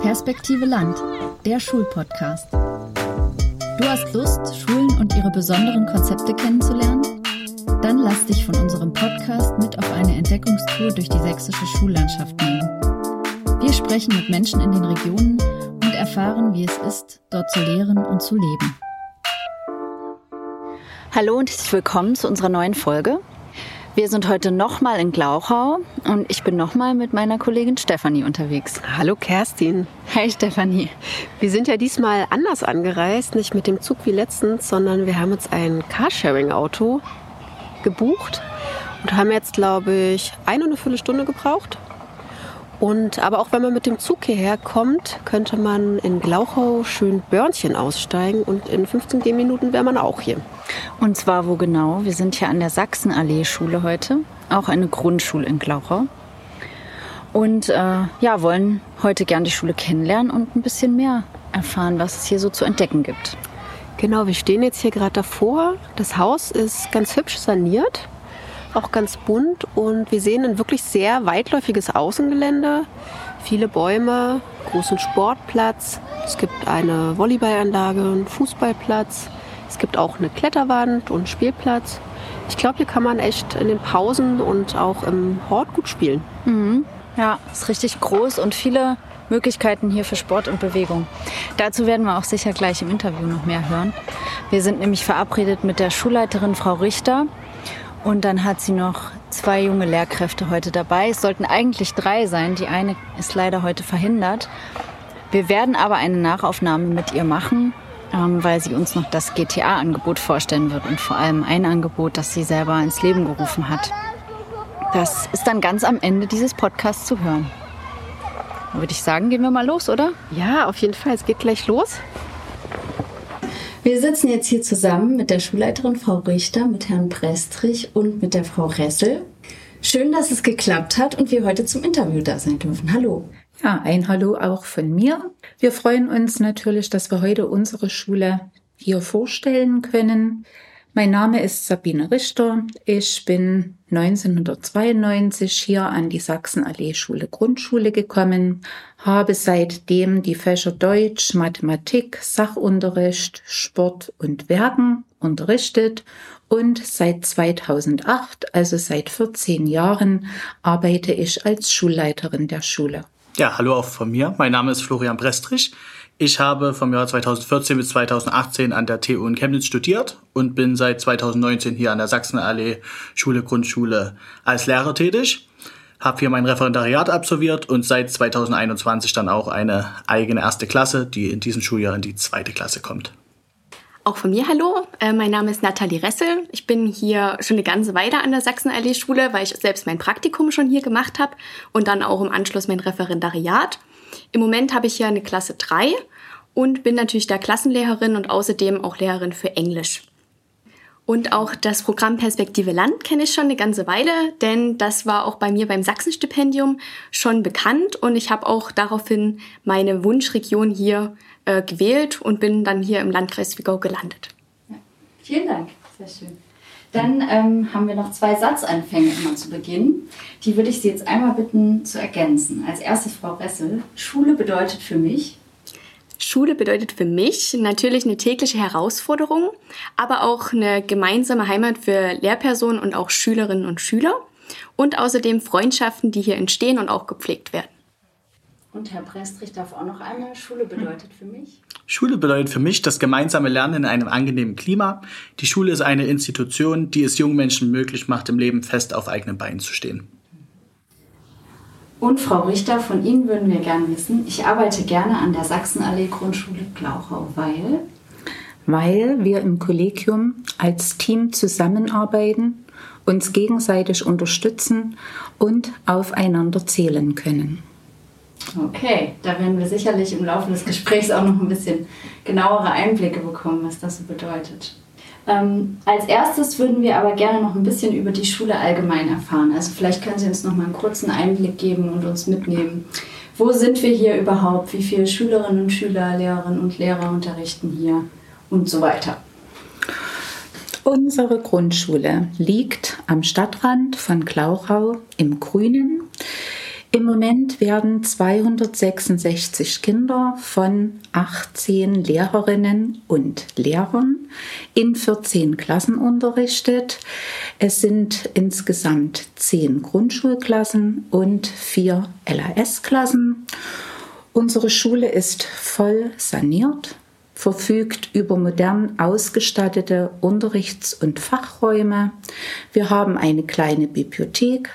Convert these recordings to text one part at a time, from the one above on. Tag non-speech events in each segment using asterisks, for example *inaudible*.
Perspektive Land, der Schulpodcast. Du hast Lust, Schulen und ihre besonderen Konzepte kennenzulernen? Dann lass dich von unserem Podcast mit auf eine Entdeckungstour durch die sächsische Schullandschaft nehmen. Wir sprechen mit Menschen in den Regionen und erfahren, wie es ist, dort zu lehren und zu leben. Hallo und herzlich willkommen zu unserer neuen Folge. Wir sind heute nochmal in Glauchau und ich bin nochmal mit meiner Kollegin Stefanie unterwegs. Hallo Kerstin. Hi Stefanie. Wir sind ja diesmal anders angereist, nicht mit dem Zug wie letztens, sondern wir haben uns ein Carsharing-Auto gebucht und haben jetzt, glaube ich, eine und eine Viertelstunde gebraucht. Und aber auch wenn man mit dem Zug hierher kommt, könnte man in Glauchau schön Börnchen aussteigen und in 15 Minuten wäre man auch hier. Und zwar wo genau? Wir sind hier an der Sachsenallee-Schule heute, auch eine Grundschule in Glauchau. Und äh, ja, wollen heute gern die Schule kennenlernen und ein bisschen mehr erfahren, was es hier so zu entdecken gibt. Genau, wir stehen jetzt hier gerade davor. Das Haus ist ganz hübsch saniert auch ganz bunt und wir sehen ein wirklich sehr weitläufiges Außengelände, viele Bäume, großen Sportplatz. Es gibt eine Volleyballanlage, einen Fußballplatz. Es gibt auch eine Kletterwand und Spielplatz. Ich glaube, hier kann man echt in den Pausen und auch im Hort gut spielen. Mhm. Ja, ist richtig groß und viele Möglichkeiten hier für Sport und Bewegung. Dazu werden wir auch sicher gleich im Interview noch mehr hören. Wir sind nämlich verabredet mit der Schulleiterin Frau Richter und dann hat sie noch zwei junge Lehrkräfte heute dabei. Es sollten eigentlich drei sein. Die eine ist leider heute verhindert. Wir werden aber eine Nachaufnahme mit ihr machen, ähm, weil sie uns noch das GTA-Angebot vorstellen wird und vor allem ein Angebot, das sie selber ins Leben gerufen hat. Das ist dann ganz am Ende dieses Podcasts zu hören. Würde ich sagen, gehen wir mal los, oder? Ja, auf jeden Fall. Es geht gleich los. Wir sitzen jetzt hier zusammen mit der Schulleiterin Frau Richter, mit Herrn Prestrich und mit der Frau Ressel. Schön, dass es geklappt hat und wir heute zum Interview da sein dürfen. Hallo. Ja, ein Hallo auch von mir. Wir freuen uns natürlich, dass wir heute unsere Schule hier vorstellen können. Mein Name ist Sabine Richter. Ich bin 1992 hier an die Sachsenallee-Schule Grundschule gekommen, habe seitdem die Fächer Deutsch, Mathematik, Sachunterricht, Sport und Werken unterrichtet und seit 2008, also seit 14 Jahren, arbeite ich als Schulleiterin der Schule. Ja, hallo auch von mir. Mein Name ist Florian Brestrich. Ich habe vom Jahr 2014 bis 2018 an der TU in Chemnitz studiert und bin seit 2019 hier an der Sachsenallee Schule Grundschule als Lehrer tätig. Habe hier mein Referendariat absolviert und seit 2021 dann auch eine eigene erste Klasse, die in diesem Schuljahr in die zweite Klasse kommt. Auch von mir hallo, äh, mein Name ist Nathalie Ressel. Ich bin hier schon eine ganze Weile an der Sachsenallee-Schule, weil ich selbst mein Praktikum schon hier gemacht habe und dann auch im Anschluss mein Referendariat. Im Moment habe ich hier eine Klasse 3 und bin natürlich da Klassenlehrerin und außerdem auch Lehrerin für Englisch. Und auch das Programm Perspektive Land kenne ich schon eine ganze Weile, denn das war auch bei mir beim Sachsenstipendium schon bekannt und ich habe auch daraufhin meine Wunschregion hier äh, gewählt und bin dann hier im Landkreis Zwickau gelandet. Ja. Vielen Dank, sehr schön. Dann ähm, haben wir noch zwei Satzanfänge immer zu Beginn. Die würde ich Sie jetzt einmal bitten zu ergänzen. Als erstes Frau Ressel, Schule bedeutet für mich. Schule bedeutet für mich natürlich eine tägliche Herausforderung, aber auch eine gemeinsame Heimat für Lehrpersonen und auch Schülerinnen und Schüler und außerdem Freundschaften, die hier entstehen und auch gepflegt werden. Und Herr Prestrich darf auch noch einmal, Schule bedeutet für mich? Schule bedeutet für mich das gemeinsame Lernen in einem angenehmen Klima. Die Schule ist eine Institution, die es jungen Menschen möglich macht, im Leben fest auf eigenen Beinen zu stehen. Und Frau Richter, von Ihnen würden wir gerne wissen, ich arbeite gerne an der Sachsenallee Grundschule Glauchau, weil? Weil wir im Kollegium als Team zusammenarbeiten, uns gegenseitig unterstützen und aufeinander zählen können. Okay, da werden wir sicherlich im Laufe des Gesprächs auch noch ein bisschen genauere Einblicke bekommen, was das so bedeutet. Ähm, als erstes würden wir aber gerne noch ein bisschen über die Schule allgemein erfahren. Also vielleicht können Sie uns noch mal einen kurzen Einblick geben und uns mitnehmen. Wo sind wir hier überhaupt? Wie viele Schülerinnen und Schüler, Lehrerinnen und Lehrer unterrichten hier und so weiter? Unsere Grundschule liegt am Stadtrand von Glauchau im Grünen. Im Moment werden 266 Kinder von 18 Lehrerinnen und Lehrern in 14 Klassen unterrichtet. Es sind insgesamt 10 Grundschulklassen und 4 LAS-Klassen. Unsere Schule ist voll saniert, verfügt über modern ausgestattete Unterrichts- und Fachräume. Wir haben eine kleine Bibliothek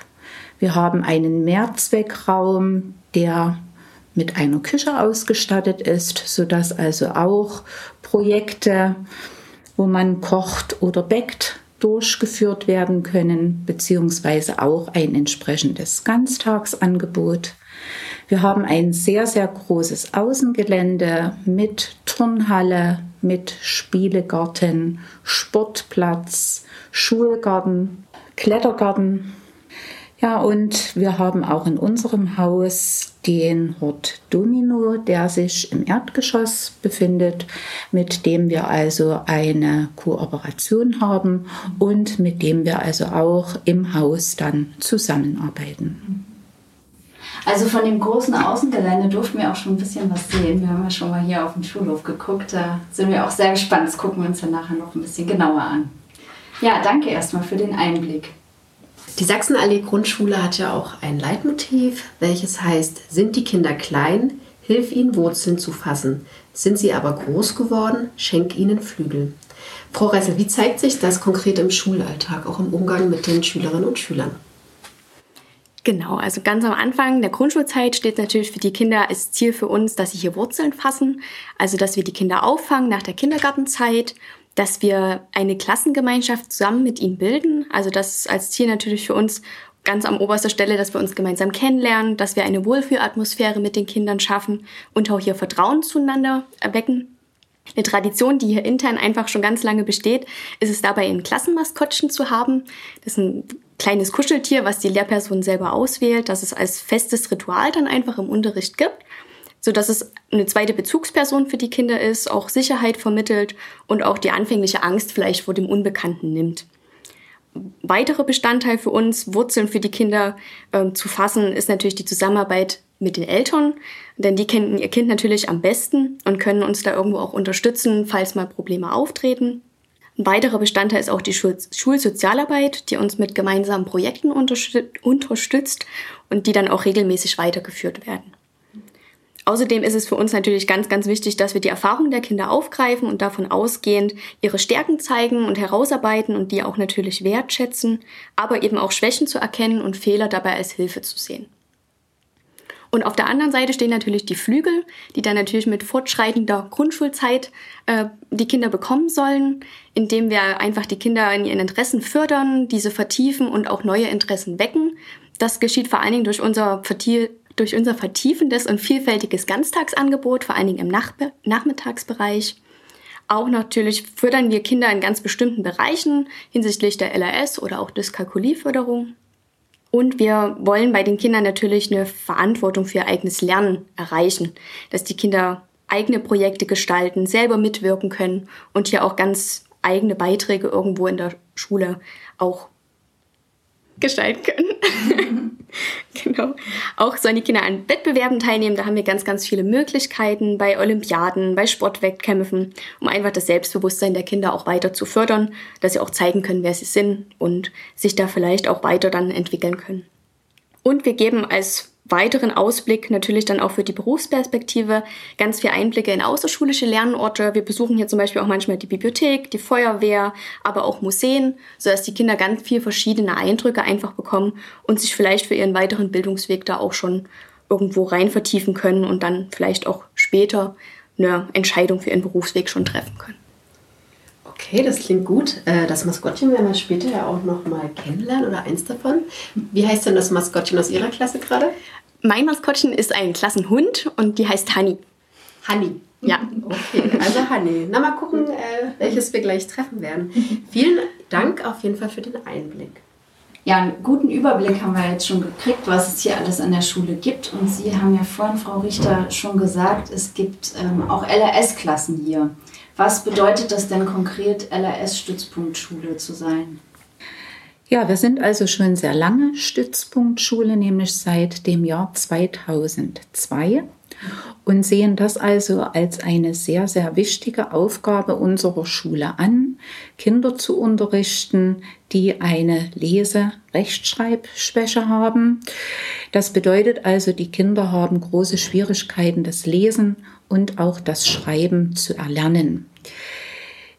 wir haben einen Mehrzweckraum, der mit einer Küche ausgestattet ist, sodass also auch Projekte, wo man kocht oder bäckt, durchgeführt werden können, beziehungsweise auch ein entsprechendes Ganztagsangebot. Wir haben ein sehr, sehr großes Außengelände mit Turnhalle, mit Spielegarten, Sportplatz, Schulgarten, Klettergarten ja, und wir haben auch in unserem Haus den Hort Domino, der sich im Erdgeschoss befindet, mit dem wir also eine Kooperation haben und mit dem wir also auch im Haus dann zusammenarbeiten. Also von dem großen Außengelände durften wir auch schon ein bisschen was sehen. Wir haben ja schon mal hier auf dem Schulhof geguckt. Da sind wir auch sehr gespannt. Das gucken wir uns dann nachher noch ein bisschen genauer an. Ja, danke erstmal für den Einblick. Die Sachsenallee Grundschule hat ja auch ein Leitmotiv, welches heißt, sind die Kinder klein, hilf ihnen Wurzeln zu fassen. Sind sie aber groß geworden, schenk ihnen Flügel. Frau Ressel, wie zeigt sich das konkret im Schulalltag, auch im Umgang mit den Schülerinnen und Schülern? Genau, also ganz am Anfang der Grundschulzeit steht natürlich für die Kinder als Ziel für uns, dass sie hier Wurzeln fassen, also dass wir die Kinder auffangen nach der Kindergartenzeit dass wir eine Klassengemeinschaft zusammen mit ihnen bilden. Also das ist als Ziel natürlich für uns ganz am oberster Stelle, dass wir uns gemeinsam kennenlernen, dass wir eine Wohlfühlatmosphäre mit den Kindern schaffen und auch hier Vertrauen zueinander erwecken. Eine Tradition, die hier intern einfach schon ganz lange besteht, ist es dabei, ein Klassenmaskottchen zu haben. Das ist ein kleines Kuscheltier, was die Lehrperson selber auswählt, dass es als festes Ritual dann einfach im Unterricht gibt so dass es eine zweite Bezugsperson für die Kinder ist, auch Sicherheit vermittelt und auch die anfängliche Angst vielleicht vor dem Unbekannten nimmt. Weiterer Bestandteil für uns, Wurzeln für die Kinder äh, zu fassen, ist natürlich die Zusammenarbeit mit den Eltern, denn die kennen ihr Kind natürlich am besten und können uns da irgendwo auch unterstützen, falls mal Probleme auftreten. Ein weiterer Bestandteil ist auch die Schul Schulsozialarbeit, die uns mit gemeinsamen Projekten unterstützt und die dann auch regelmäßig weitergeführt werden. Außerdem ist es für uns natürlich ganz, ganz wichtig, dass wir die Erfahrungen der Kinder aufgreifen und davon ausgehend ihre Stärken zeigen und herausarbeiten und die auch natürlich wertschätzen, aber eben auch Schwächen zu erkennen und Fehler dabei als Hilfe zu sehen. Und auf der anderen Seite stehen natürlich die Flügel, die dann natürlich mit fortschreitender Grundschulzeit äh, die Kinder bekommen sollen, indem wir einfach die Kinder in ihren Interessen fördern, diese vertiefen und auch neue Interessen wecken. Das geschieht vor allen Dingen durch unser durch unser vertiefendes und vielfältiges Ganztagsangebot, vor allen Dingen im Nach Nachmittagsbereich. Auch natürlich fördern wir Kinder in ganz bestimmten Bereichen hinsichtlich der LRS oder auch Dyskalkulieförderung. Und wir wollen bei den Kindern natürlich eine Verantwortung für ihr eigenes Lernen erreichen, dass die Kinder eigene Projekte gestalten, selber mitwirken können und hier auch ganz eigene Beiträge irgendwo in der Schule auch gestalten können. *laughs* genau. Auch sollen die Kinder an Wettbewerben teilnehmen. Da haben wir ganz, ganz viele Möglichkeiten bei Olympiaden, bei Sportwettkämpfen, um einfach das Selbstbewusstsein der Kinder auch weiter zu fördern, dass sie auch zeigen können, wer sie sind und sich da vielleicht auch weiter dann entwickeln können. Und wir geben als weiteren Ausblick natürlich dann auch für die Berufsperspektive ganz viel Einblicke in außerschulische Lernorte. Wir besuchen hier zum Beispiel auch manchmal die Bibliothek, die Feuerwehr, aber auch Museen, sodass die Kinder ganz viel verschiedene Eindrücke einfach bekommen und sich vielleicht für ihren weiteren Bildungsweg da auch schon irgendwo rein vertiefen können und dann vielleicht auch später eine Entscheidung für ihren Berufsweg schon treffen können. Okay, das klingt gut. Äh, das Maskottchen werden wir später ja auch noch mal kennenlernen oder eins davon. Wie heißt denn das Maskottchen aus Ihrer Klasse gerade? Mein Maskottchen ist ein Klassenhund und die heißt Honey. Honey. Ja. Okay, also Honey. Na, mal gucken, äh, welches wir gleich treffen werden. Vielen Dank auf jeden Fall für den Einblick. Ja, einen guten Überblick haben wir jetzt schon gekriegt, was es hier alles an der Schule gibt. Und Sie haben ja vorhin, Frau Richter, schon gesagt, es gibt ähm, auch LRS-Klassen hier. Was bedeutet das denn konkret, LRS-Stützpunktschule zu sein? Ja, wir sind also schon sehr lange Stützpunktschule, nämlich seit dem Jahr 2002 und sehen das also als eine sehr, sehr wichtige Aufgabe unserer Schule an, Kinder zu unterrichten, die eine Lese-, Rechtschreibschwäche haben. Das bedeutet also, die Kinder haben große Schwierigkeiten, das Lesen und auch das Schreiben zu erlernen.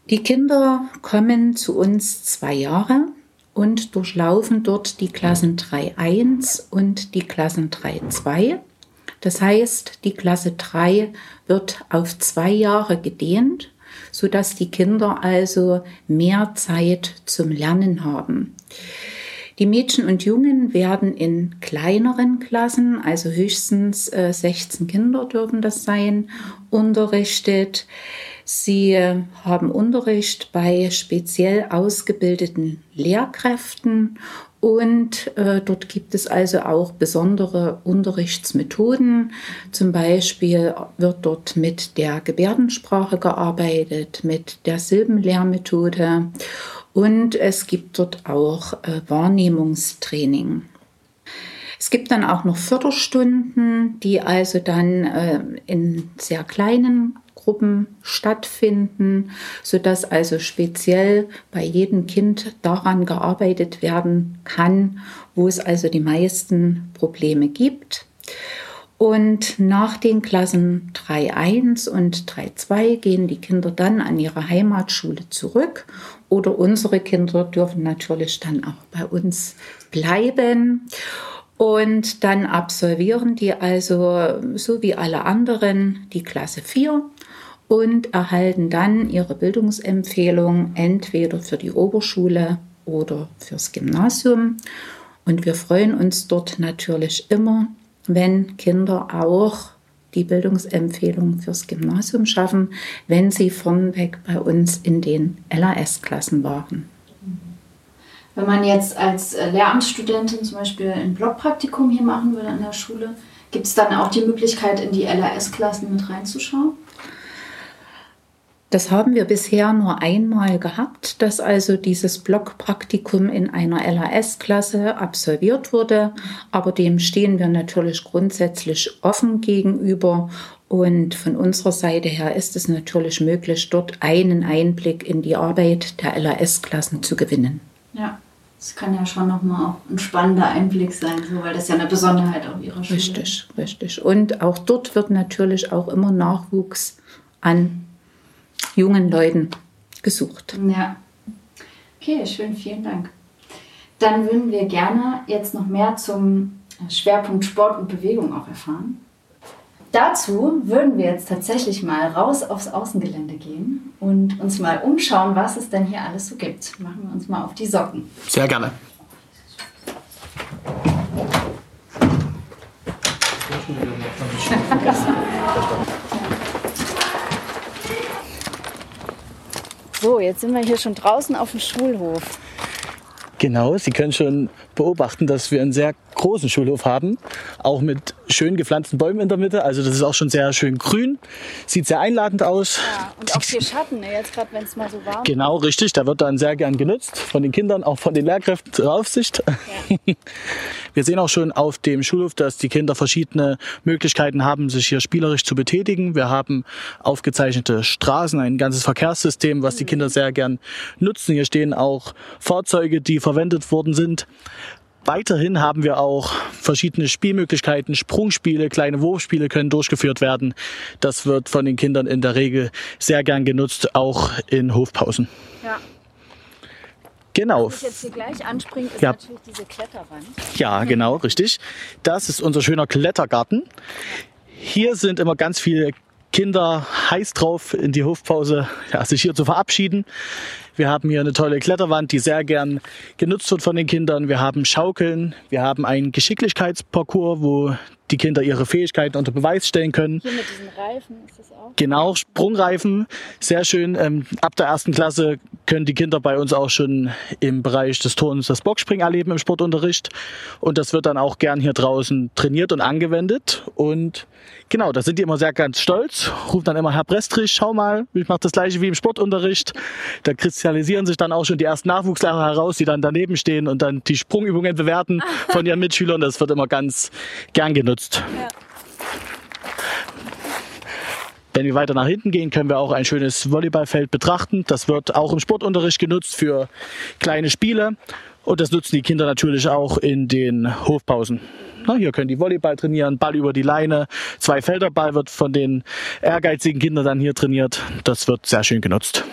Die Kinder kommen zu uns zwei Jahre und durchlaufen dort die Klassen 3.1 und die Klassen 3.2. Das heißt, die Klasse 3 wird auf zwei Jahre gedehnt, sodass die Kinder also mehr Zeit zum Lernen haben. Die Mädchen und Jungen werden in kleineren Klassen, also höchstens äh, 16 Kinder dürfen das sein, unterrichtet. Sie äh, haben Unterricht bei speziell ausgebildeten Lehrkräften und äh, dort gibt es also auch besondere Unterrichtsmethoden. Zum Beispiel wird dort mit der Gebärdensprache gearbeitet, mit der Silbenlehrmethode und es gibt dort auch äh, Wahrnehmungstraining. Es gibt dann auch noch Förderstunden, die also dann äh, in sehr kleinen Gruppen stattfinden, sodass also speziell bei jedem Kind daran gearbeitet werden kann, wo es also die meisten Probleme gibt. Und nach den Klassen 3.1 und 3.2 gehen die Kinder dann an ihre Heimatschule zurück oder unsere Kinder dürfen natürlich dann auch bei uns bleiben. Und dann absolvieren die also, so wie alle anderen, die Klasse 4 und erhalten dann ihre Bildungsempfehlung entweder für die Oberschule oder fürs Gymnasium. Und wir freuen uns dort natürlich immer, wenn Kinder auch die Bildungsempfehlung fürs Gymnasium schaffen, wenn sie vornweg bei uns in den LAS-Klassen waren. Wenn man jetzt als Lehramtsstudentin zum Beispiel ein Blockpraktikum hier machen würde an der Schule, gibt es dann auch die Möglichkeit, in die LAS-Klassen mit reinzuschauen? Das haben wir bisher nur einmal gehabt, dass also dieses Blockpraktikum in einer LAS-Klasse absolviert wurde. Aber dem stehen wir natürlich grundsätzlich offen gegenüber. Und von unserer Seite her ist es natürlich möglich, dort einen Einblick in die Arbeit der LAS-Klassen zu gewinnen. Ja. Das kann ja schon nochmal auch ein spannender Einblick sein, so, weil das ja eine Besonderheit auch ihrer Schule ist. Richtig, richtig. Und auch dort wird natürlich auch immer Nachwuchs an jungen Leuten gesucht. Ja. Okay, schön, vielen Dank. Dann würden wir gerne jetzt noch mehr zum Schwerpunkt Sport und Bewegung auch erfahren. Dazu würden wir jetzt tatsächlich mal raus aufs Außengelände gehen und uns mal umschauen, was es denn hier alles so gibt. Machen wir uns mal auf die Socken. Sehr gerne. So, jetzt sind wir hier schon draußen auf dem Schulhof. Genau, Sie können schon beobachten, dass wir einen sehr großen Schulhof haben, auch mit schön gepflanzten Bäumen in der Mitte. Also das ist auch schon sehr schön grün, sid sehr einladend aus. Ja, und auch hier Schatten, ne? jetzt gerade wenn es mal so warm Genau, richtig, da wird dann sehr gern genutzt von den Kindern, auch von den Lehrkräften zur Aufsicht. Ja. *laughs* Wir sehen auch schon auf dem Schulhof, dass die Kinder verschiedene Möglichkeiten haben, sich hier spielerisch zu betätigen. Wir haben aufgezeichnete Straßen, ein ganzes Verkehrssystem, was die Kinder sehr gern nutzen. Hier stehen auch Fahrzeuge, die verwendet worden sind. Weiterhin haben wir auch verschiedene Spielmöglichkeiten. Sprungspiele, kleine Wurfspiele können durchgeführt werden. Das wird von den Kindern in der Regel sehr gern genutzt, auch in Hofpausen. Ja. Genau. Was ich jetzt hier gleich anspringe, ist Ja. natürlich diese Kletterwand. Ja, genau, richtig. Das ist unser schöner Klettergarten. Hier sind immer ganz viele Kinder heiß drauf, in die Hofpause ja, sich hier zu verabschieden. Wir haben hier eine tolle Kletterwand, die sehr gern genutzt wird von den Kindern. Wir haben Schaukeln. Wir haben einen Geschicklichkeitsparcours, wo die Kinder ihre Fähigkeiten unter Beweis stellen können. Hier mit diesen Reifen ist das auch. Genau, Sprungreifen, sehr schön. Ähm, ab der ersten Klasse können die Kinder bei uns auch schon im Bereich des Turns das Boxspringen erleben im Sportunterricht. Und das wird dann auch gern hier draußen trainiert und angewendet. Und genau, da sind die immer sehr ganz stolz, rufen dann immer Herr Brestrich, schau mal, ich mache das gleiche wie im Sportunterricht. Da kristallisieren sich dann auch schon die ersten Nachwuchslehrer heraus, die dann daneben stehen und dann die Sprungübungen bewerten *laughs* von ihren Mitschülern. Das wird immer ganz gern genutzt. Ja. Wenn wir weiter nach hinten gehen, können wir auch ein schönes Volleyballfeld betrachten. Das wird auch im Sportunterricht genutzt für kleine Spiele. Und das nutzen die Kinder natürlich auch in den Hofpausen. Na, hier können die Volleyball trainieren, Ball über die Leine. Zwei Felderball wird von den ehrgeizigen Kindern dann hier trainiert. Das wird sehr schön genutzt.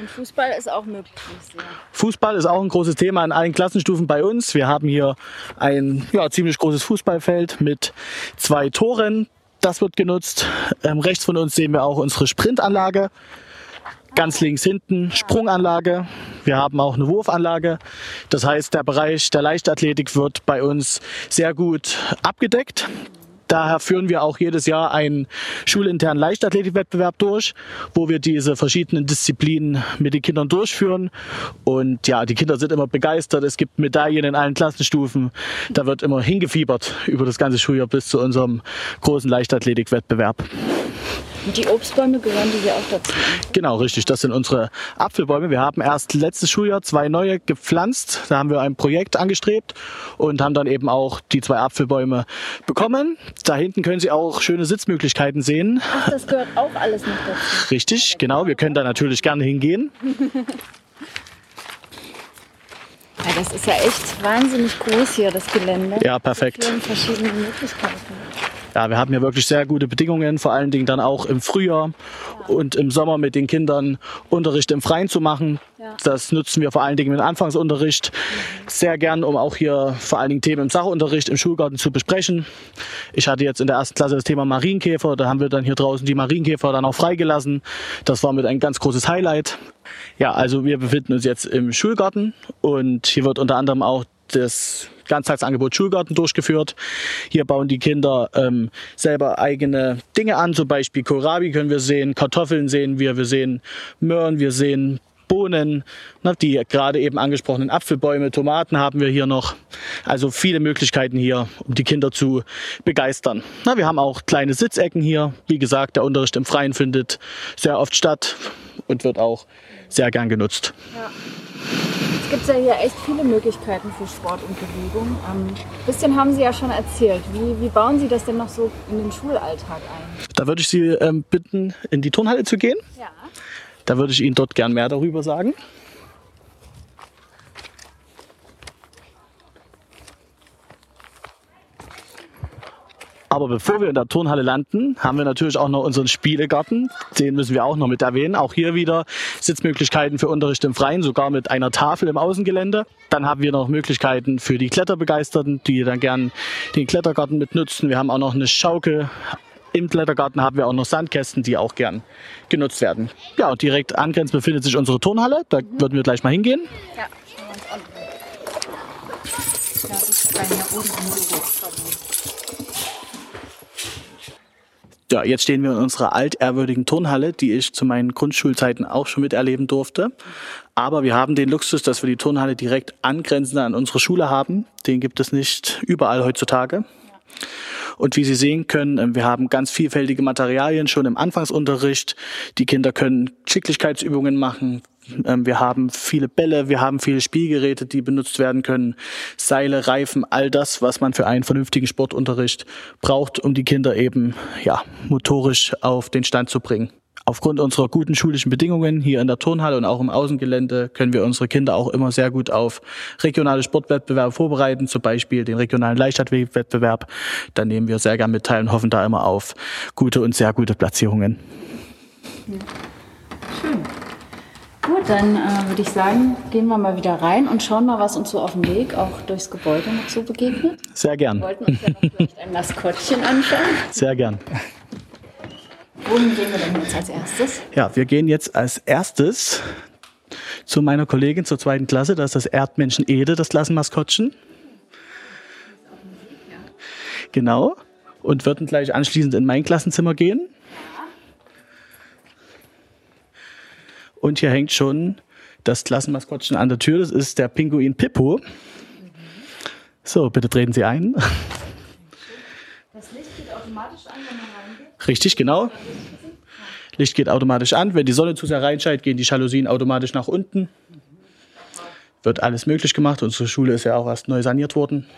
Und Fußball ist auch möglich. sehe. Fußball ist auch ein großes Thema in allen Klassenstufen bei uns. Wir haben hier ein ja, ziemlich großes Fußballfeld mit zwei Toren. Das wird genutzt. Ähm, rechts von uns sehen wir auch unsere Sprintanlage. Ganz links hinten Sprunganlage. Wir haben auch eine Wurfanlage. Das heißt, der Bereich der Leichtathletik wird bei uns sehr gut abgedeckt. Daher führen wir auch jedes Jahr einen schulinternen Leichtathletikwettbewerb durch, wo wir diese verschiedenen Disziplinen mit den Kindern durchführen. Und ja, die Kinder sind immer begeistert. Es gibt Medaillen in allen Klassenstufen. Da wird immer hingefiebert über das ganze Schuljahr bis zu unserem großen Leichtathletikwettbewerb. Und die Obstbäume gehören die hier auch dazu. Genau, richtig. Das sind unsere Apfelbäume. Wir haben erst letztes Schuljahr zwei neue gepflanzt. Da haben wir ein Projekt angestrebt und haben dann eben auch die zwei Apfelbäume bekommen. Da hinten können Sie auch schöne Sitzmöglichkeiten sehen. Ach, das gehört auch alles noch dazu. Richtig, genau. Wir können da natürlich gerne hingehen. Ja, das ist ja echt wahnsinnig groß hier, das Gelände. Ja, perfekt. Mit vielen verschiedenen Möglichkeiten. Ja, wir haben hier wirklich sehr gute Bedingungen, vor allen Dingen dann auch im Frühjahr und im Sommer mit den Kindern Unterricht im Freien zu machen. Das nutzen wir vor allen Dingen im Anfangsunterricht sehr gern, um auch hier vor allen Dingen Themen im Sachunterricht im Schulgarten zu besprechen. Ich hatte jetzt in der ersten Klasse das Thema Marienkäfer, da haben wir dann hier draußen die Marienkäfer dann auch freigelassen. Das war mit ein ganz großes Highlight. Ja, also wir befinden uns jetzt im Schulgarten und hier wird unter anderem auch das Ganztagsangebot Schulgarten durchgeführt. Hier bauen die Kinder ähm, selber eigene Dinge an, zum Beispiel Kohlrabi können wir sehen, Kartoffeln sehen wir, wir sehen Möhren, wir sehen Bohnen, ne, die gerade eben angesprochenen Apfelbäume, Tomaten haben wir hier noch. Also viele Möglichkeiten hier, um die Kinder zu begeistern. Na, wir haben auch kleine Sitzecken hier. Wie gesagt, der Unterricht im Freien findet sehr oft statt und wird auch sehr gern genutzt. Es gibt ja hier echt viele Möglichkeiten für Sport und Bewegung. Ähm, ein bisschen haben Sie ja schon erzählt. Wie, wie bauen Sie das denn noch so in den Schulalltag ein? Da würde ich Sie ähm, bitten, in die Turnhalle zu gehen. Ja. Da würde ich Ihnen dort gern mehr darüber sagen. Aber bevor wir in der Turnhalle landen, haben wir natürlich auch noch unseren Spielegarten. Den müssen wir auch noch mit erwähnen. Auch hier wieder Sitzmöglichkeiten für Unterricht im Freien, sogar mit einer Tafel im Außengelände. Dann haben wir noch Möglichkeiten für die Kletterbegeisterten, die dann gern den Klettergarten mit nutzen. Wir haben auch noch eine Schaukel im Klettergarten haben wir auch noch Sandkästen, die auch gern genutzt werden. Ja, und direkt angrenzend befindet sich unsere Turnhalle. Da würden wir gleich mal hingehen. Ja, schauen wir uns an. Ja, das ist bei mir oben im Büro. Ja, jetzt stehen wir in unserer altehrwürdigen Turnhalle, die ich zu meinen Grundschulzeiten auch schon miterleben durfte. Aber wir haben den Luxus, dass wir die Turnhalle direkt angrenzend an unsere Schule haben. Den gibt es nicht überall heutzutage. Und wie Sie sehen können, ähm, wir haben ganz vielfältige Materialien schon im Anfangsunterricht. Die Kinder können Schicklichkeitsübungen machen. Ähm, Wir haben viele Bälle, wir haben viele Spielgeräte, die benutzt werden können. Seile, Reifen, all das, was man für einen vernünftigen Sportunterricht braucht, um die Kinder eben, ja, motorisch auf den Stand zu bringen. Aufgrund unserer guten schulischen Bedingungen hier in der Turnhalle und auch im Außengelände können wir unsere Kinder auch immer sehr gut auf regionale Sportwettbewerbe vorbereiten, zum Beispiel den regionalen Leichtathletikwettbewerb. Da nehmen wir sehr gern mit teil und hoffen da immer auf gute und sehr gute Platzierungen. Gut, dann äh, würde ich sagen, gehen wir mal wieder rein und schauen mal, was uns so auf dem Weg auch durchs Gebäude noch so begegnet. Sehr gern, Wir wollten uns ja noch vielleicht ein Maskottchen anschauen. sehr gern. Wohin gehen wir denn jetzt als erstes? Ja, wir gehen jetzt als erstes zu meiner Kollegin zur zweiten Klasse. Das ist das Erdmännchen Ede, das Klassenmaskottchen. Genau. Und würden gleich anschließend in mein Klassenzimmer gehen. Und hier hängt schon das Klassenmaskottchen an der Tür. Das ist der Pinguin Pippo. So, bitte treten Sie ein. Das Licht geht automatisch an, wenn man reingeht? Richtig, genau. Licht geht automatisch an. Wenn die Sonne zu sehr reinscheint, gehen die Jalousien automatisch nach unten. Wird alles möglich gemacht. Unsere Schule ist ja auch erst neu saniert worden.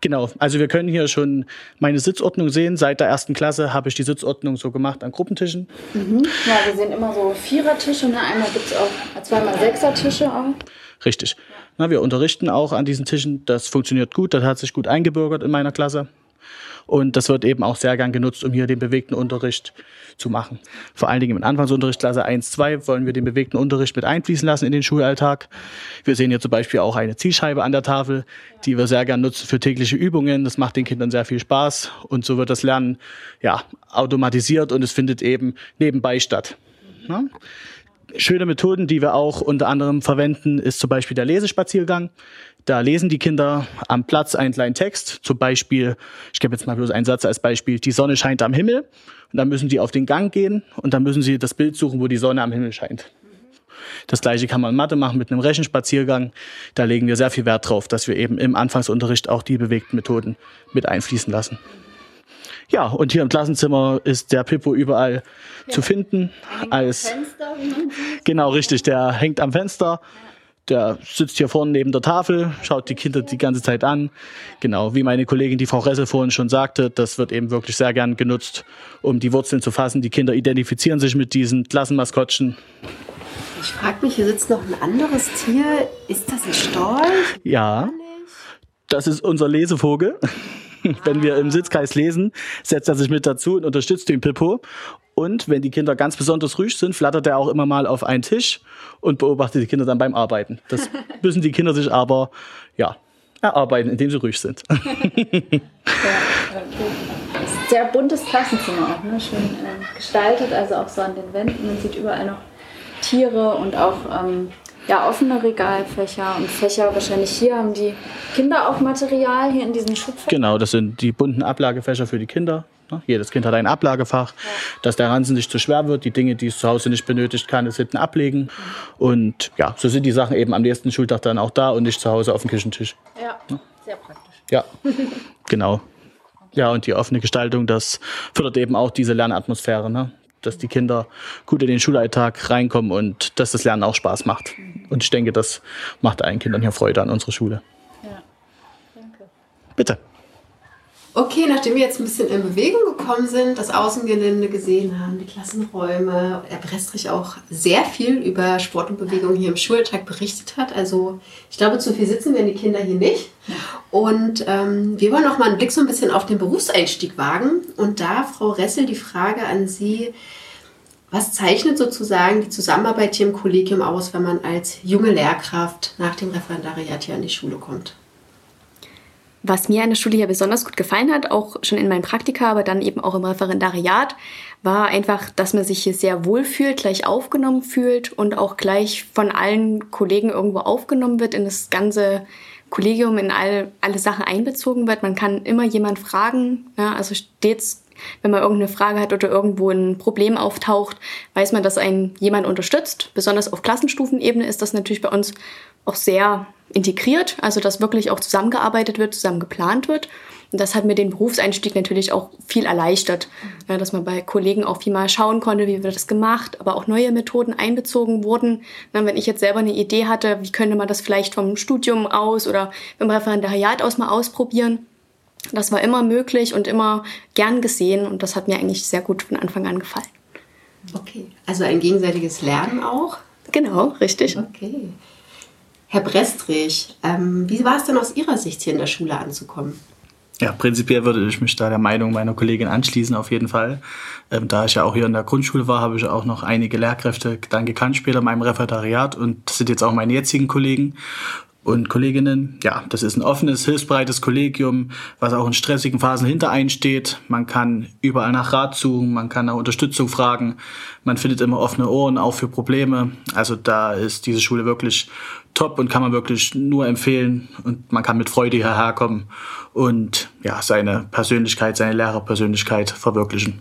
Genau, also wir können hier schon meine Sitzordnung sehen. Seit der ersten Klasse habe ich die Sitzordnung so gemacht an Gruppentischen. Mhm. Ja, wir sehen immer so Vierertische. Ne? Einmal gibt es auch zweimal Sechsertische auch. Richtig. Na, wir unterrichten auch an diesen Tischen. Das funktioniert gut. Das hat sich gut eingebürgert in meiner Klasse. Und das wird eben auch sehr gern genutzt, um hier den bewegten Unterricht zu machen. Vor allen Dingen im Anfangsunterricht Klasse 1, 2 wollen wir den bewegten Unterricht mit einfließen lassen in den Schulalltag. Wir sehen hier zum Beispiel auch eine Zielscheibe an der Tafel, die wir sehr gern nutzen für tägliche Übungen. Das macht den Kindern sehr viel Spaß und so wird das Lernen ja automatisiert und es findet eben nebenbei statt. Ja? Schöne Methoden, die wir auch unter anderem verwenden, ist zum Beispiel der Lesespaziergang. Da lesen die Kinder am Platz einen kleinen Text, zum Beispiel, ich gebe jetzt mal bloß einen Satz als Beispiel, die Sonne scheint am Himmel. Und dann müssen die auf den Gang gehen und dann müssen sie das Bild suchen, wo die Sonne am Himmel scheint. Das gleiche kann man in Mathe machen mit einem Rechenspaziergang. Da legen wir sehr viel Wert drauf, dass wir eben im Anfangsunterricht auch die bewegten Methoden mit einfließen lassen. Ja, und hier im Klassenzimmer ist der Pippo überall ja. zu finden. Als Fenster, genau richtig, der hängt am Fenster. Der sitzt hier vorne neben der Tafel, schaut die Kinder die ganze Zeit an. Genau, wie meine Kollegin, die Frau Ressel vorhin schon sagte, das wird eben wirklich sehr gern genutzt, um die Wurzeln zu fassen. Die Kinder identifizieren sich mit diesen Klassenmaskottchen. Ich frage mich, hier sitzt noch ein anderes Tier. Ist das ein Storch? Ja, das ist unser Lesevogel. *laughs* Wenn wir im Sitzkreis lesen, setzt er sich mit dazu und unterstützt den Pippo. Und wenn die Kinder ganz besonders ruhig sind, flattert er auch immer mal auf einen Tisch und beobachtet die Kinder dann beim Arbeiten. Das *laughs* müssen die Kinder sich aber ja, erarbeiten, indem sie ruhig sind. ja, *laughs* okay. Sehr buntes Klassenzimmer auch, ne? schön äh, gestaltet, also auch so an den Wänden. Man sieht überall noch Tiere und auch ähm, ja, offene Regalfächer und Fächer. Wahrscheinlich hier haben die Kinder auch Material hier in diesen Schubfächern. Genau, das sind die bunten Ablagefächer für die Kinder. Ne? Jedes Kind hat ein Ablagefach, ja. dass der Ranzen nicht zu schwer wird. Die Dinge, die es zu Hause nicht benötigt, kann es hinten ablegen. Mhm. Und ja, so sind die Sachen eben am nächsten Schultag dann auch da und nicht zu Hause auf dem Küchentisch. Ja, ja. sehr praktisch. Ja, genau. Ja, und die offene Gestaltung, das fördert eben auch diese Lernatmosphäre. Ne? Dass die Kinder gut in den Schulalltag reinkommen und dass das Lernen auch Spaß macht. Und ich denke, das macht allen Kindern hier Freude an unserer Schule. Ja, danke. Bitte. Okay, nachdem wir jetzt ein bisschen in Bewegung gekommen sind, das Außengelände gesehen haben, die Klassenräume, Herr Brestrich auch sehr viel über Sport und Bewegung hier im Schultag berichtet hat. Also ich glaube, zu viel sitzen werden die Kinder hier nicht. Und ähm, wir wollen noch mal einen Blick so ein bisschen auf den Berufseinstieg wagen. Und da, Frau Ressel, die Frage an Sie, was zeichnet sozusagen die Zusammenarbeit hier im Kollegium aus, wenn man als junge Lehrkraft nach dem Referendariat hier an die Schule kommt? Was mir an der Schule hier besonders gut gefallen hat, auch schon in meinem Praktika, aber dann eben auch im Referendariat, war einfach, dass man sich hier sehr wohl fühlt, gleich aufgenommen fühlt und auch gleich von allen Kollegen irgendwo aufgenommen wird, in das ganze Kollegium, in all, alle Sachen einbezogen wird. Man kann immer jemand fragen, ja, also stets wenn man irgendeine Frage hat oder irgendwo ein Problem auftaucht, weiß man, dass einen jemand unterstützt. Besonders auf Klassenstufenebene ist das natürlich bei uns auch sehr integriert, also dass wirklich auch zusammengearbeitet wird, zusammen geplant wird. Und das hat mir den Berufseinstieg natürlich auch viel erleichtert, ja, dass man bei Kollegen auch viel mal schauen konnte, wie wird das gemacht, aber auch neue Methoden einbezogen wurden. Ja, wenn ich jetzt selber eine Idee hatte, wie könnte man das vielleicht vom Studium aus oder vom Referendariat aus mal ausprobieren, das war immer möglich und immer gern gesehen und das hat mir eigentlich sehr gut von Anfang an gefallen. Okay, also ein gegenseitiges Lernen auch? Genau, richtig. Okay. Herr Brestrich, ähm, wie war es denn aus Ihrer Sicht hier in der Schule anzukommen? Ja, prinzipiell würde ich mich da der Meinung meiner Kollegin anschließen, auf jeden Fall. Ähm, da ich ja auch hier in der Grundschule war, habe ich auch noch einige Lehrkräfte dann gekannt später in meinem Referendariat und das sind jetzt auch meine jetzigen Kollegen. Und Kolleginnen. Ja, das ist ein offenes, hilfsbereites Kollegium, was auch in stressigen Phasen hinter einen steht. Man kann überall nach Rat suchen, man kann nach Unterstützung fragen. Man findet immer offene Ohren, auch für Probleme. Also da ist diese Schule wirklich top und kann man wirklich nur empfehlen. Und man kann mit Freude hierher kommen und ja, seine Persönlichkeit, seine Lehrerpersönlichkeit verwirklichen.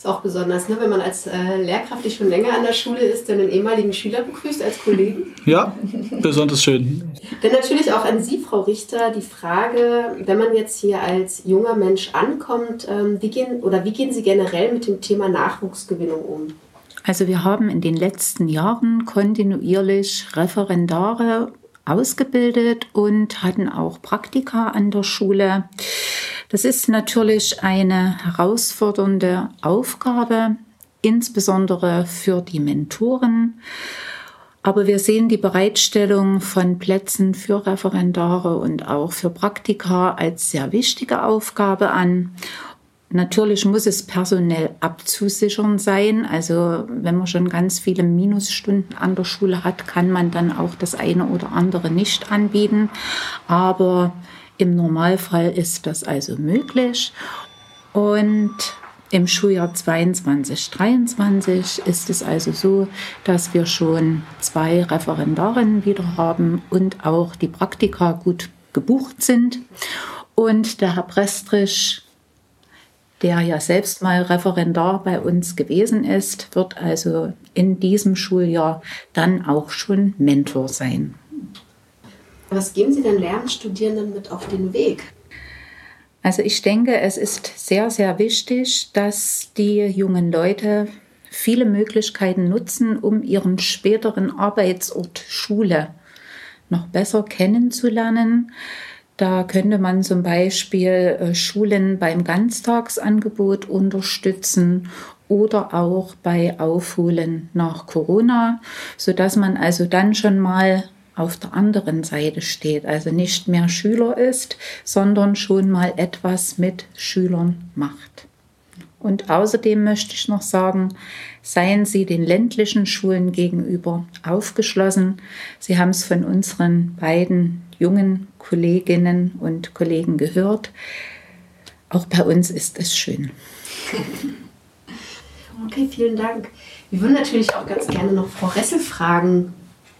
Ist auch besonders, ne? wenn man als äh, Lehrkraft, die schon länger an der Schule ist, dann einen ehemaligen Schüler begrüßt als Kollegen. Ja, besonders schön. Dann natürlich auch an Sie, Frau Richter, die Frage, wenn man jetzt hier als junger Mensch ankommt, ähm, wie gehen oder wie gehen Sie generell mit dem Thema Nachwuchsgewinnung um? Also wir haben in den letzten Jahren kontinuierlich Referendare ausgebildet und hatten auch Praktika an der Schule. Das ist natürlich eine herausfordernde Aufgabe, insbesondere für die Mentoren. Aber wir sehen die Bereitstellung von Plätzen für Referendare und auch für Praktika als sehr wichtige Aufgabe an. Natürlich muss es personell abzusichern sein. Also wenn man schon ganz viele Minusstunden an der Schule hat, kann man dann auch das eine oder andere nicht anbieten. Aber im Normalfall ist das also möglich. Und im Schuljahr 22-23 ist es also so, dass wir schon zwei Referendarinnen wieder haben und auch die Praktika gut gebucht sind. Und der Herr Prestrich, der ja selbst mal Referendar bei uns gewesen ist, wird also in diesem Schuljahr dann auch schon Mentor sein. Was geben Sie den Lernstudierenden mit auf den Weg? Also ich denke, es ist sehr, sehr wichtig, dass die jungen Leute viele Möglichkeiten nutzen, um ihren späteren Arbeitsort Schule noch besser kennenzulernen. Da könnte man zum Beispiel äh, Schulen beim Ganztagsangebot unterstützen oder auch bei Aufholen nach Corona, sodass man also dann schon mal auf der anderen Seite steht, also nicht mehr Schüler ist, sondern schon mal etwas mit Schülern macht. Und außerdem möchte ich noch sagen, seien Sie den ländlichen Schulen gegenüber aufgeschlossen. Sie haben es von unseren beiden jungen Kolleginnen und Kollegen gehört. Auch bei uns ist es schön. *laughs* Okay, vielen Dank. Wir würden natürlich auch ganz gerne noch Frau Ressel fragen.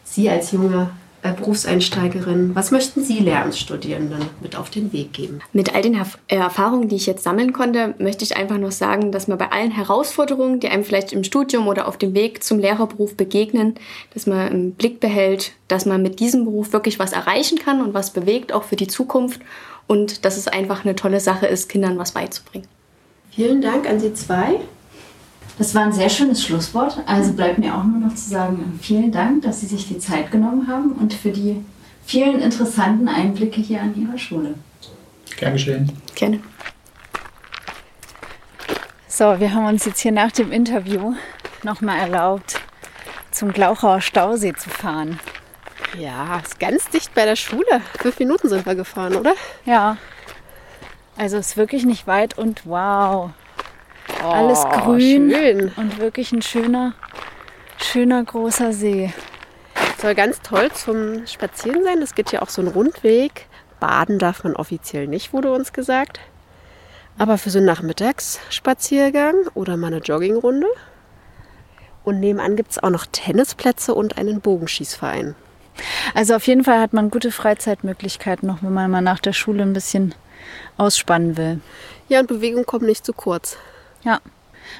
Sie als junge Berufseinsteigerin, was möchten Sie Lehramtsstudierenden mit auf den Weg geben? Mit all den Erf Erfahrungen, die ich jetzt sammeln konnte, möchte ich einfach nur sagen, dass man bei allen Herausforderungen, die einem vielleicht im Studium oder auf dem Weg zum Lehrerberuf begegnen, dass man im Blick behält, dass man mit diesem Beruf wirklich was erreichen kann und was bewegt, auch für die Zukunft und dass es einfach eine tolle Sache ist, Kindern was beizubringen. Vielen Dank an Sie zwei. Das war ein sehr schönes Schlusswort. Also bleibt mir auch nur noch zu sagen, vielen Dank, dass Sie sich die Zeit genommen haben und für die vielen interessanten Einblicke hier an Ihrer Schule. Gern geschehen. Gerne. So, wir haben uns jetzt hier nach dem Interview nochmal erlaubt, zum Glauchauer Stausee zu fahren. Ja, ist ganz dicht bei der Schule. Fünf Minuten sind wir gefahren, oder? Ja. Also ist wirklich nicht weit und wow, Oh, Alles grün schön. und wirklich ein schöner, schöner großer See. Soll ganz toll zum Spazieren sein. Es geht ja auch so ein Rundweg. Baden darf man offiziell nicht, wurde uns gesagt. Aber für so einen Nachmittagsspaziergang oder mal eine Joggingrunde. Und nebenan gibt es auch noch Tennisplätze und einen Bogenschießverein. Also auf jeden Fall hat man gute Freizeitmöglichkeiten noch, wenn man mal nach der Schule ein bisschen ausspannen will. Ja, und Bewegung kommt nicht zu kurz. Ja.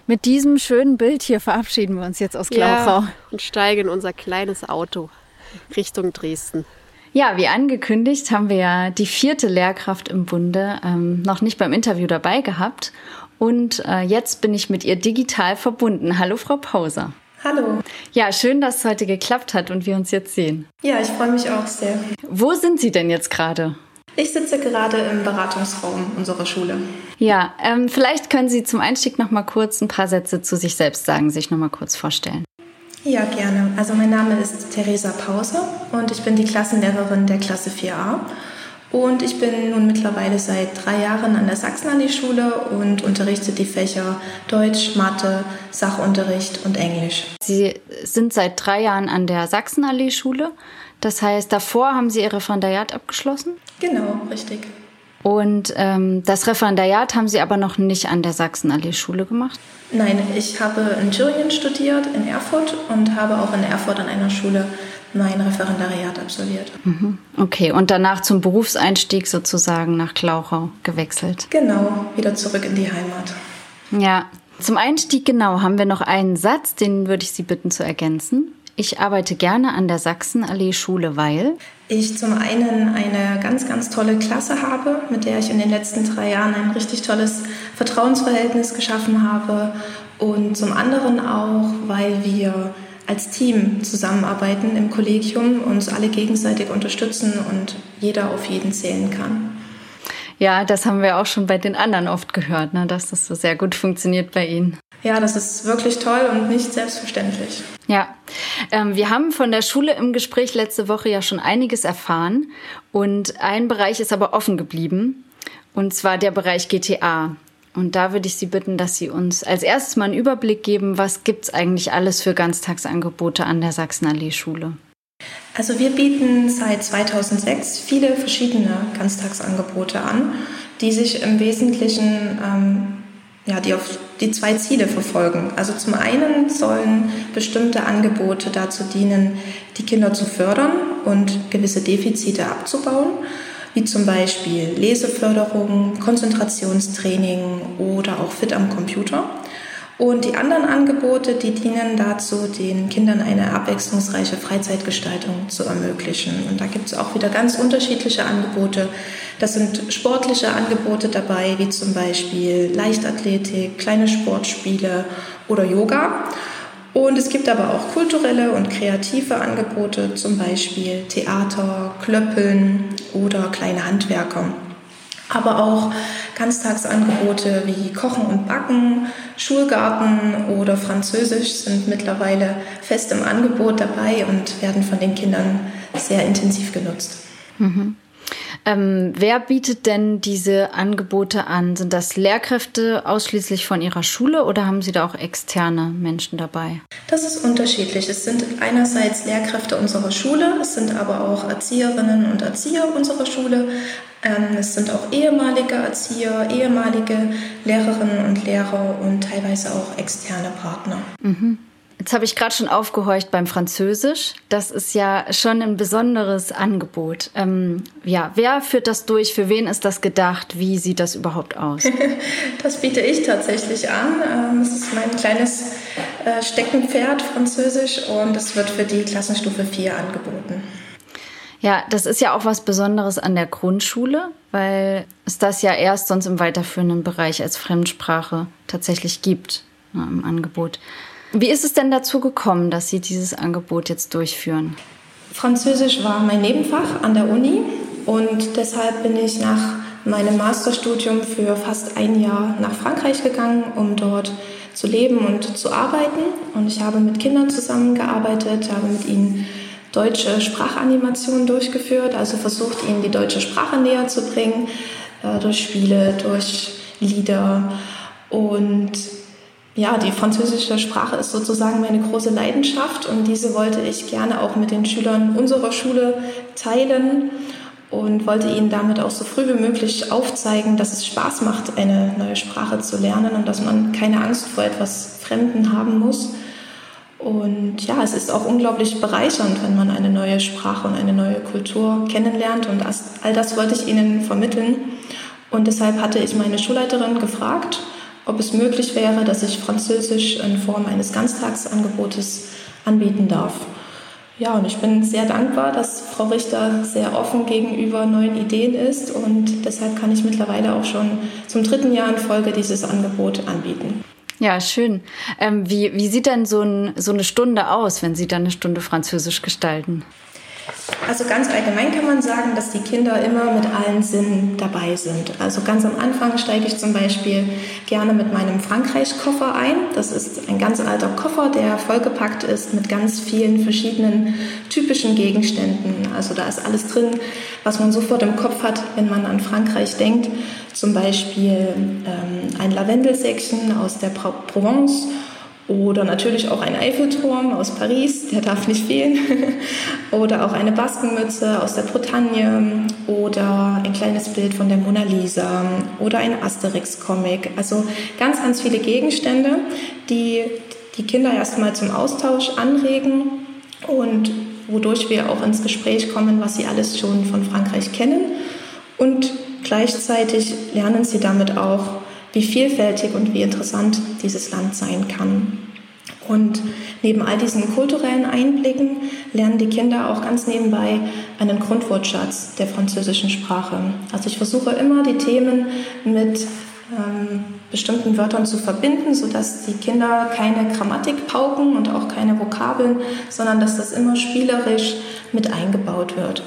Mit diesem schönen Bild hier verabschieden wir uns jetzt aus Glauchau. Ja, und steigen in unser kleines Auto Richtung Dresden. Ja, wie angekündigt haben wir ja die vierte Lehrkraft im Bunde ähm, noch nicht beim Interview dabei gehabt. Und äh, jetzt bin ich mit ihr digital verbunden. Hallo, Frau Pauser. Hallo. Ja, schön, dass es heute geklappt hat und wir uns jetzt sehen. Ja, ich freue mich auch sehr. Wo sind Sie denn jetzt gerade? Ich sitze gerade im Beratungsraum unserer Schule. Ja, ähm, vielleicht können Sie zum Einstieg noch mal kurz ein paar Sätze zu sich selbst sagen, sich noch mal kurz vorstellen. Ja, gerne. Also mein Name ist Theresa Pause und ich bin die Klassenlehrerin der Klasse 4a. Und ich bin nun mittlerweile seit drei Jahren an der Sachsenallee-Schule und unterrichte die Fächer Deutsch, Mathe, Sachunterricht und Englisch. Sie sind seit drei Jahren an der Sachsenallee-Schule. Das heißt, davor haben Sie Ihr Referendariat abgeschlossen? Genau, richtig. Und ähm, das Referendariat haben Sie aber noch nicht an der Sachsenallee-Schule gemacht? Nein, ich habe in Thüringen studiert, in Erfurt und habe auch in Erfurt an einer Schule mein Referendariat absolviert. Mhm. Okay, und danach zum Berufseinstieg sozusagen nach Klauchau gewechselt? Genau, wieder zurück in die Heimat. Ja, zum Einstieg genau haben wir noch einen Satz, den würde ich Sie bitten zu ergänzen. Ich arbeite gerne an der Sachsenallee-Schule, weil ich zum einen eine ganz, ganz tolle Klasse habe, mit der ich in den letzten drei Jahren ein richtig tolles Vertrauensverhältnis geschaffen habe und zum anderen auch, weil wir als Team zusammenarbeiten im Kollegium, uns alle gegenseitig unterstützen und jeder auf jeden zählen kann. Ja, das haben wir auch schon bei den anderen oft gehört, ne, dass das so sehr gut funktioniert bei Ihnen. Ja, das ist wirklich toll und nicht selbstverständlich. Ja, ähm, wir haben von der Schule im Gespräch letzte Woche ja schon einiges erfahren und ein Bereich ist aber offen geblieben und zwar der Bereich GTA. Und da würde ich Sie bitten, dass Sie uns als erstes mal einen Überblick geben, was gibt es eigentlich alles für Ganztagsangebote an der Sachsenallee-Schule? Also wir bieten seit 2006 viele verschiedene Ganztagsangebote an, die sich im Wesentlichen ähm, ja, die auf die zwei Ziele verfolgen. Also zum einen sollen bestimmte Angebote dazu dienen, die Kinder zu fördern und gewisse Defizite abzubauen, wie zum Beispiel Leseförderung, Konzentrationstraining oder auch Fit am Computer. Und die anderen Angebote, die dienen dazu, den Kindern eine abwechslungsreiche Freizeitgestaltung zu ermöglichen. Und da gibt es auch wieder ganz unterschiedliche Angebote. Das sind sportliche Angebote dabei, wie zum Beispiel Leichtathletik, kleine Sportspiele oder Yoga. Und es gibt aber auch kulturelle und kreative Angebote, zum Beispiel Theater, Klöppeln oder kleine Handwerker aber auch Ganztagsangebote wie Kochen und Backen, Schulgarten oder Französisch sind mittlerweile fest im Angebot dabei und werden von den Kindern sehr intensiv genutzt. Mhm. Ähm, wer bietet denn diese Angebote an? Sind das Lehrkräfte ausschließlich von Ihrer Schule oder haben Sie da auch externe Menschen dabei? Das ist unterschiedlich. Es sind einerseits Lehrkräfte unserer Schule, es sind aber auch Erzieherinnen und Erzieher unserer Schule. Ähm, es sind auch ehemalige Erzieher, ehemalige Lehrerinnen und Lehrer und teilweise auch externe Partner. Mhm. Jetzt habe ich gerade schon aufgehorcht beim Französisch. Das ist ja schon ein besonderes Angebot. Ähm, ja, wer führt das durch? Für wen ist das gedacht? Wie sieht das überhaupt aus? *laughs* das biete ich tatsächlich an. Ähm, das ist mein kleines äh, Steckenpferd Französisch und es wird für die Klassenstufe 4 angeboten. Ja, das ist ja auch was Besonderes an der Grundschule, weil es das ja erst sonst im weiterführenden Bereich als Fremdsprache tatsächlich gibt ne, im Angebot. Wie ist es denn dazu gekommen, dass Sie dieses Angebot jetzt durchführen? Französisch war mein Nebenfach an der Uni und deshalb bin ich nach meinem Masterstudium für fast ein Jahr nach Frankreich gegangen, um dort zu leben und zu arbeiten. Und ich habe mit Kindern zusammengearbeitet, habe mit ihnen deutsche Sprachanimationen durchgeführt, also versucht, ihnen die deutsche Sprache näher zu bringen, äh, durch Spiele, durch Lieder. Und ja, die französische Sprache ist sozusagen meine große Leidenschaft und diese wollte ich gerne auch mit den Schülern unserer Schule teilen und wollte ihnen damit auch so früh wie möglich aufzeigen, dass es Spaß macht, eine neue Sprache zu lernen und dass man keine Angst vor etwas Fremden haben muss. Und ja, es ist auch unglaublich bereichernd, wenn man eine neue Sprache und eine neue Kultur kennenlernt und all das wollte ich ihnen vermitteln. Und deshalb hatte ich meine Schulleiterin gefragt, ob es möglich wäre, dass ich Französisch in Form eines Ganztagsangebotes anbieten darf. Ja, und ich bin sehr dankbar, dass Frau Richter sehr offen gegenüber neuen Ideen ist und deshalb kann ich mittlerweile auch schon zum dritten Jahr in Folge dieses Angebot anbieten. Ja, schön. Ähm, wie, wie sieht denn so, ein, so eine Stunde aus, wenn Sie dann eine Stunde Französisch gestalten? Also ganz allgemein kann man sagen, dass die Kinder immer mit allen Sinnen dabei sind. Also ganz am Anfang steige ich zum Beispiel gerne mit meinem Frankreich-Koffer ein. Das ist ein ganz alter Koffer, der vollgepackt ist mit ganz vielen verschiedenen typischen Gegenständen. Also da ist alles drin, was man sofort im Kopf hat, wenn man an Frankreich denkt. Zum Beispiel ähm, ein Lavendelsäckchen aus der Provence Oder natürlich auch ein Eiffelturm aus Paris, der darf nicht fehlen. *laughs* oder auch eine Baskenmütze aus der Bretagne. Oder ein kleines Bild von der Mona Lisa. Oder ein Asterix-Comic. Also ganz, ganz viele Gegenstände, die die Kinder erstmal zum Austausch anregen und wodurch wir auch ins Gespräch kommen, was sie alles schon von Frankreich kennen. Und gleichzeitig lernen sie damit auch, wie vielfältig und wie interessant dieses Land sein kann. Und neben all diesen kulturellen Einblicken lernen die Kinder auch ganz nebenbei einen Grundwortschatz der französischen Sprache. Also ich versuche immer die Themen mit ähm, bestimmten Wörtern zu verbinden, sodass die Kinder keine Grammatik pauken und auch keine Vokabeln, sondern dass das immer spielerisch mit eingebaut wird.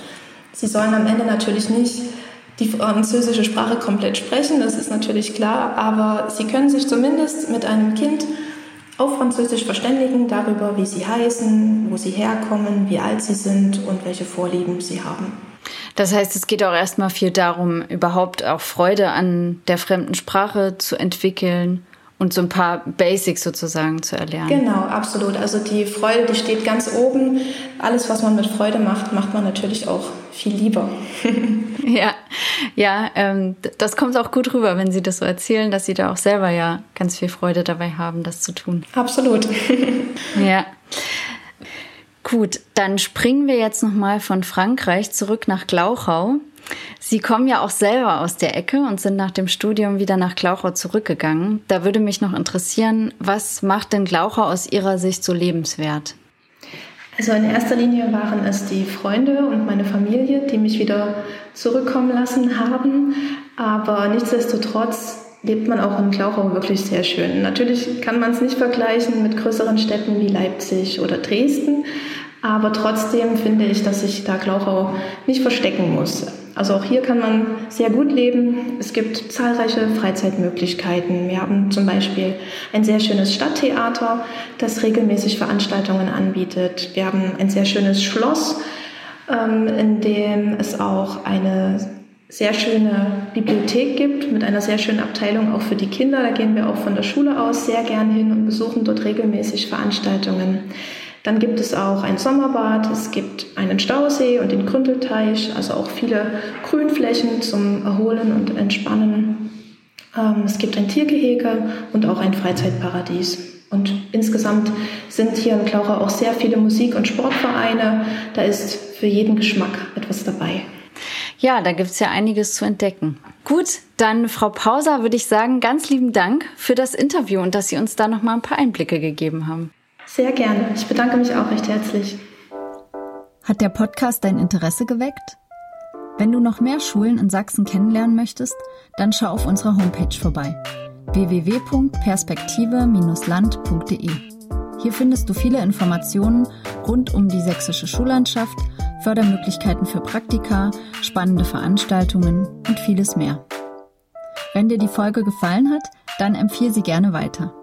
Sie sollen am Ende natürlich nicht die französische Sprache komplett sprechen, das ist natürlich klar, aber sie können sich zumindest mit einem Kind auf Französisch verständigen darüber, wie sie heißen, wo sie herkommen, wie alt sie sind und welche Vorlieben sie haben. Das heißt, es geht auch erstmal viel darum, überhaupt auch Freude an der fremden Sprache zu entwickeln und so ein paar Basics sozusagen zu erlernen. Genau, absolut. Also die Freude, die steht ganz oben. Alles, was man mit Freude macht, macht man natürlich auch viel lieber. *laughs* ja, ja, ähm, das kommt auch gut rüber, wenn Sie das so erzählen, dass Sie da auch selber ja ganz viel Freude dabei haben, das zu tun. Absolut. *laughs* ja. *laughs* Gut, dann springen wir jetzt nochmal von Frankreich zurück nach Glauchau. Sie kommen ja auch selber aus der Ecke und sind nach dem Studium wieder nach Glauchau zurückgegangen. Da würde mich noch interessieren, was macht denn Glauchau aus Ihrer Sicht so lebenswert? Also in erster Linie waren es die Freunde und meine Familie, die mich wieder zurückkommen lassen haben. Aber nichtsdestotrotz lebt man auch in Glauchau wirklich sehr schön. Natürlich kann man es nicht vergleichen mit größeren Städten wie Leipzig oder Dresden. Aber trotzdem finde ich, dass sich da Glauchau nicht verstecken muss. Also auch hier kann man sehr gut leben. Es gibt zahlreiche Freizeitmöglichkeiten. Wir haben zum Beispiel ein sehr schönes Stadttheater, das regelmäßig Veranstaltungen anbietet. Wir haben ein sehr schönes Schloss, ähm, in dem es auch eine sehr schöne Bibliothek gibt mit einer sehr schönen Abteilung auch für die Kinder. Da gehen wir auch von der Schule aus sehr gern hin und besuchen dort regelmäßig Veranstaltungen. Dann gibt es auch ein Sommerbad, es gibt einen Stausee und den Gründelteich, also auch viele Grünflächen zum Erholen und Entspannen. Ähm, es gibt ein Tiergehege und auch ein Freizeitparadies. Und insgesamt sind hier in Klauchau auch sehr viele Musik- und Sportvereine. Da ist für jeden Geschmack etwas dabei. Ja, da gibt es ja einiges zu entdecken. Gut, dann Frau Pauser würde ich sagen, ganz lieben Dank für das Interview und dass Sie uns da noch mal ein paar Einblicke gegeben haben. Sehr gerne. Ich bedanke mich auch recht herzlich. Hat der Podcast dein Interesse geweckt? Wenn du noch mehr Schulen in Sachsen kennenlernen möchtest, dann schau auf unserer Homepage vorbei www.perspektive-land.de. Hier findest du viele Informationen rund um die sächsische Schullandschaft, Fördermöglichkeiten für Praktika, spannende Veranstaltungen und vieles mehr. Wenn dir die Folge gefallen hat, dann empfehle sie gerne weiter.